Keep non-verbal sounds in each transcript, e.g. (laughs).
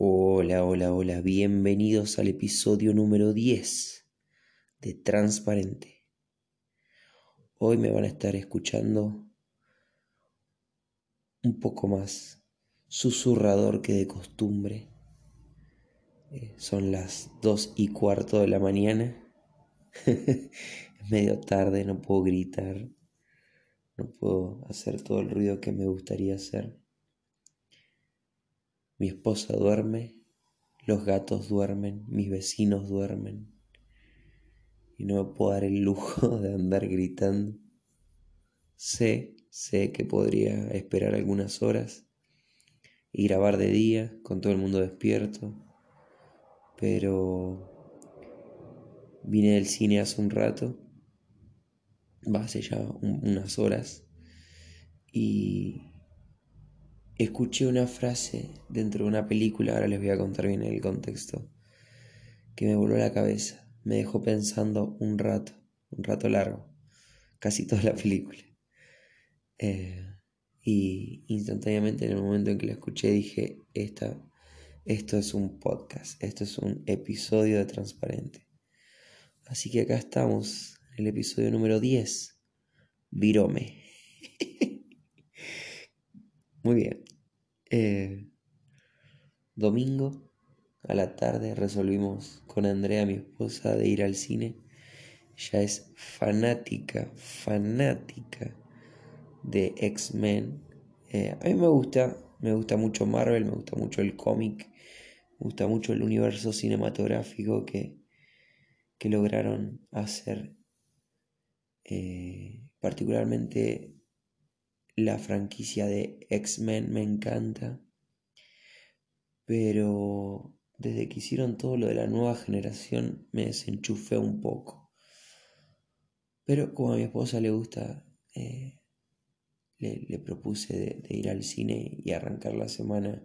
Hola, hola, hola, bienvenidos al episodio número 10 de Transparente. Hoy me van a estar escuchando un poco más susurrador que de costumbre. Eh, son las 2 y cuarto de la mañana. es (laughs) medio tarde, no puedo gritar, no puedo hacer todo el ruido que me gustaría hacer. Mi esposa duerme, los gatos duermen, mis vecinos duermen. Y no me puedo dar el lujo (laughs) de andar gritando. Sé, sé que podría esperar algunas horas y grabar de día con todo el mundo despierto, pero vine del cine hace un rato, va hace ya unas horas, y escuché una frase dentro de una película, ahora les voy a contar bien el contexto, que me voló la cabeza, me dejó pensando un rato, un rato largo, casi toda la película. Eh, y instantáneamente en el momento en que la escuché dije, Esta, esto es un podcast, esto es un episodio de Transparente. Así que acá estamos, en el episodio número 10, Virome. (laughs) Muy bien. Eh, domingo a la tarde resolvimos con Andrea, mi esposa, de ir al cine. Ella es fanática, fanática de X-Men. Eh, a mí me gusta, me gusta mucho Marvel, me gusta mucho el cómic, me gusta mucho el universo cinematográfico que, que lograron hacer. Eh, particularmente la franquicia de X-Men me encanta. Pero desde que hicieron todo lo de la nueva generación me desenchufé un poco. Pero como a mi esposa le gusta, eh, le, propuse de, ir al cine y arrancar la semana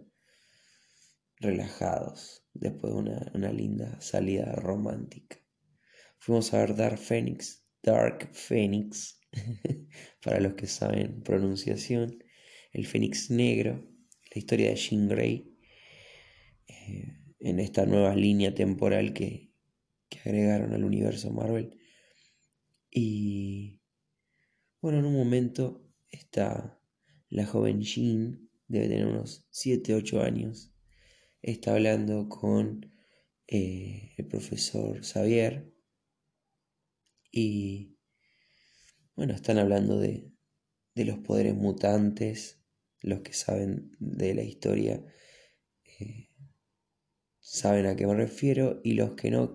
relajados después de una, una linda salida romántica. Fuimos a ver Dark Phoenix, Dark Phoenix, (laughs) para los que saben pronunciación, el Fénix Negro, la historia de Jean Grey, eh, en esta nueva línea temporal que, agregaron al universo Marvel. Y bueno, en un momento está la joven Jean, debe tener unos 7, 8 años, está hablando con eh, el profesor Xavier y bueno, están hablando de, los poderes mutantes, los que saben de la historia eh, saben a qué me refiero y los que no,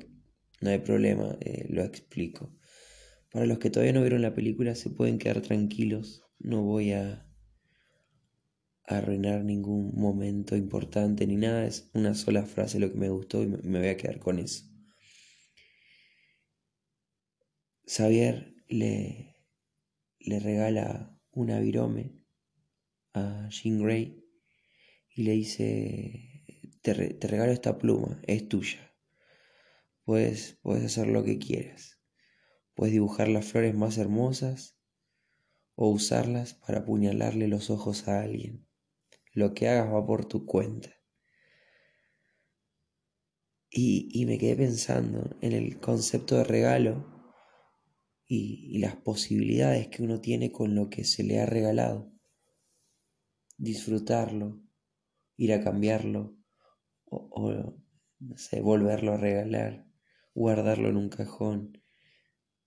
no hay problema, eh, lo explico. Para los que todavía no vieron la película se pueden quedar tranquilos, no voy a arruinar ningún momento importante ni nada, es una sola frase lo que me gustó y me voy a quedar con eso. Xavier le, le regala una virome a Jean Grey y le dice, te, regalo esta pluma, es tuya. Puedes, puedes hacer lo que quieras. Puedes dibujar las flores más hermosas o usarlas para apuñalarle los ojos a alguien. Lo que hagas va por tu cuenta. Y, y me quedé pensando en el concepto de regalo y, las posibilidades que uno tiene con lo que se le ha regalado. Disfrutarlo, ir a cambiarlo o, no sé, volverlo a regalar, guardarlo en un cajón.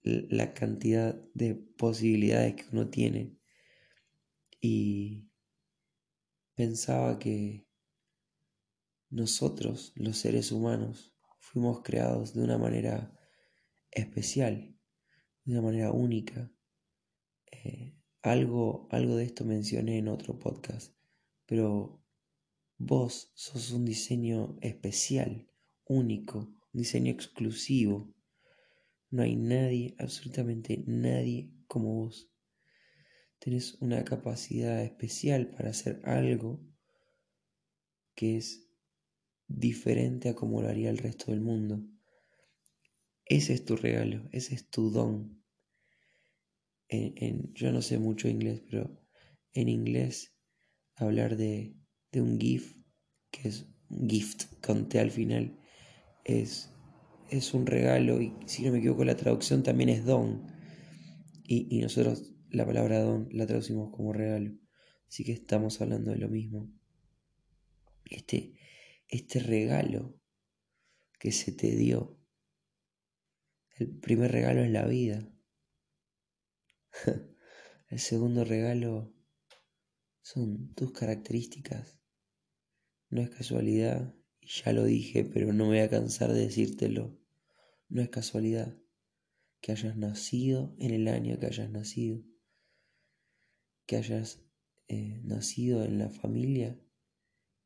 La cantidad de posibilidades que uno tiene. Y pensaba que nosotros, los seres humanos, fuimos creados de una manera especial de una manera única. Eh, algo, algo de esto mencioné en otro podcast, pero vos sos un diseño especial, único, un diseño exclusivo. No hay nadie, absolutamente nadie como vos. Tenés una capacidad especial para hacer algo que es diferente a como lo haría el resto del mundo. Ese es tu regalo, ese es tu don. En, yo no sé mucho inglés, pero en inglés hablar de, de un GIF, que es gift conté al final, es, es un regalo y si no me equivoco la traducción también es don. Y, y nosotros la palabra don la traducimos como regalo. Así que estamos hablando de lo mismo. Este, este regalo que se te dio. El primer regalo es la vida. (laughs) El segundo regalo son tus características. No es casualidad, y ya lo dije, pero no me voy a cansar de decírtelo. No es casualidad que hayas nacido en el año que hayas nacido, que hayas eh, nacido en la familia,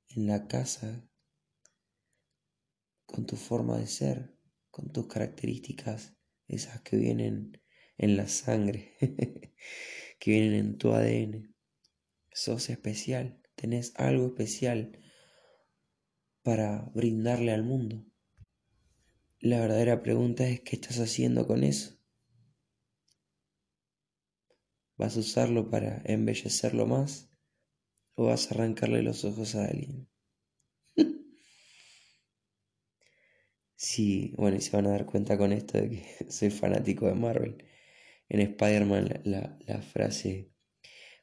en la casa, con tu forma de ser, con tus características, esas que vienen en la sangre, (laughs) que vienen en tu ADN. Sos especial, tenés algo especial para brindarle al mundo. La verdadera pregunta es ¿qué estás haciendo con eso? ¿Vas a usarlo para embellecerlo más o vas a arrancarle los ojos a alguien? Sí, bueno, y se van a dar cuenta con esto de que (laughs) soy fanático de Marvel. En Spider-Man la, la frase,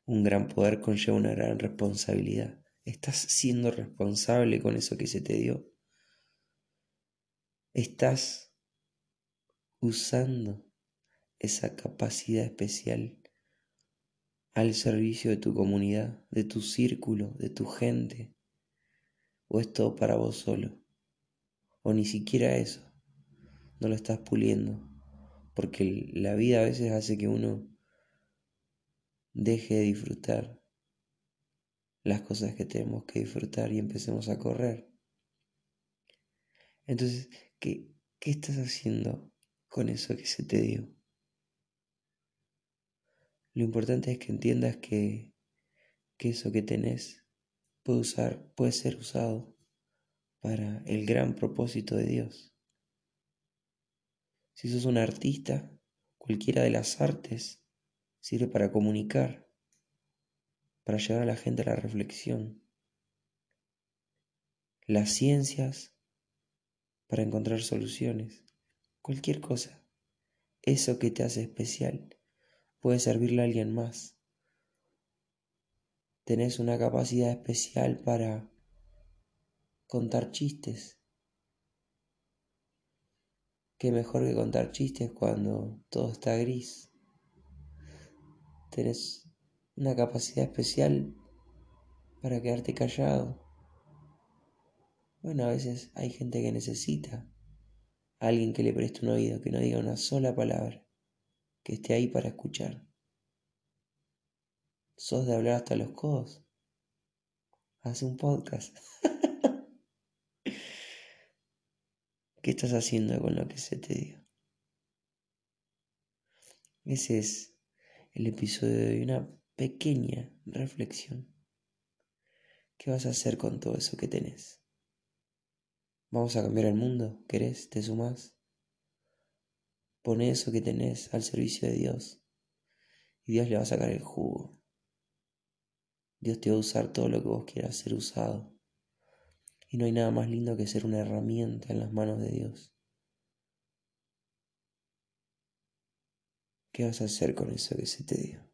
un gran poder conlleva una gran responsabilidad. ¿Estás siendo responsable con eso que se te dio? ¿Estás usando esa capacidad especial al servicio de tu comunidad, de tu círculo, de tu gente? ¿O es todo para vos solo? ¿O ni siquiera eso? No lo estás puliendo. Porque la vida a veces hace que uno deje de disfrutar las cosas que tenemos que disfrutar y empecemos a correr. Entonces, ¿qué, qué estás haciendo con eso que se te dio? Lo importante es que entiendas que, que eso que tenés puede, usar, puede ser usado para el gran propósito de Dios. Si sos un artista, cualquiera de las artes sirve para comunicar, para llevar a la gente a la reflexión. Las ciencias para encontrar soluciones. Cualquier cosa. Eso que te hace especial puede servirle a alguien más. Tenés una capacidad especial para contar chistes. Qué mejor que contar chistes cuando todo está gris. Tenés una capacidad especial para quedarte callado. Bueno, a veces hay gente que necesita alguien que le preste un oído, que no diga una sola palabra que esté ahí para escuchar. ¿Sos de hablar hasta los codos? Hace un podcast. (laughs) ¿Qué estás haciendo con lo que se te dio? Ese es el episodio de una pequeña reflexión. ¿Qué vas a hacer con todo eso que tenés? ¿Vamos a cambiar el mundo? ¿Querés? ¿Te sumás? Pone eso que tenés al servicio de Dios y Dios le va a sacar el jugo. Dios te va a usar todo lo que vos quieras ser usado. Y no hay nada más lindo que ser una herramienta en las manos de Dios. ¿Qué vas a hacer con eso que se te dio?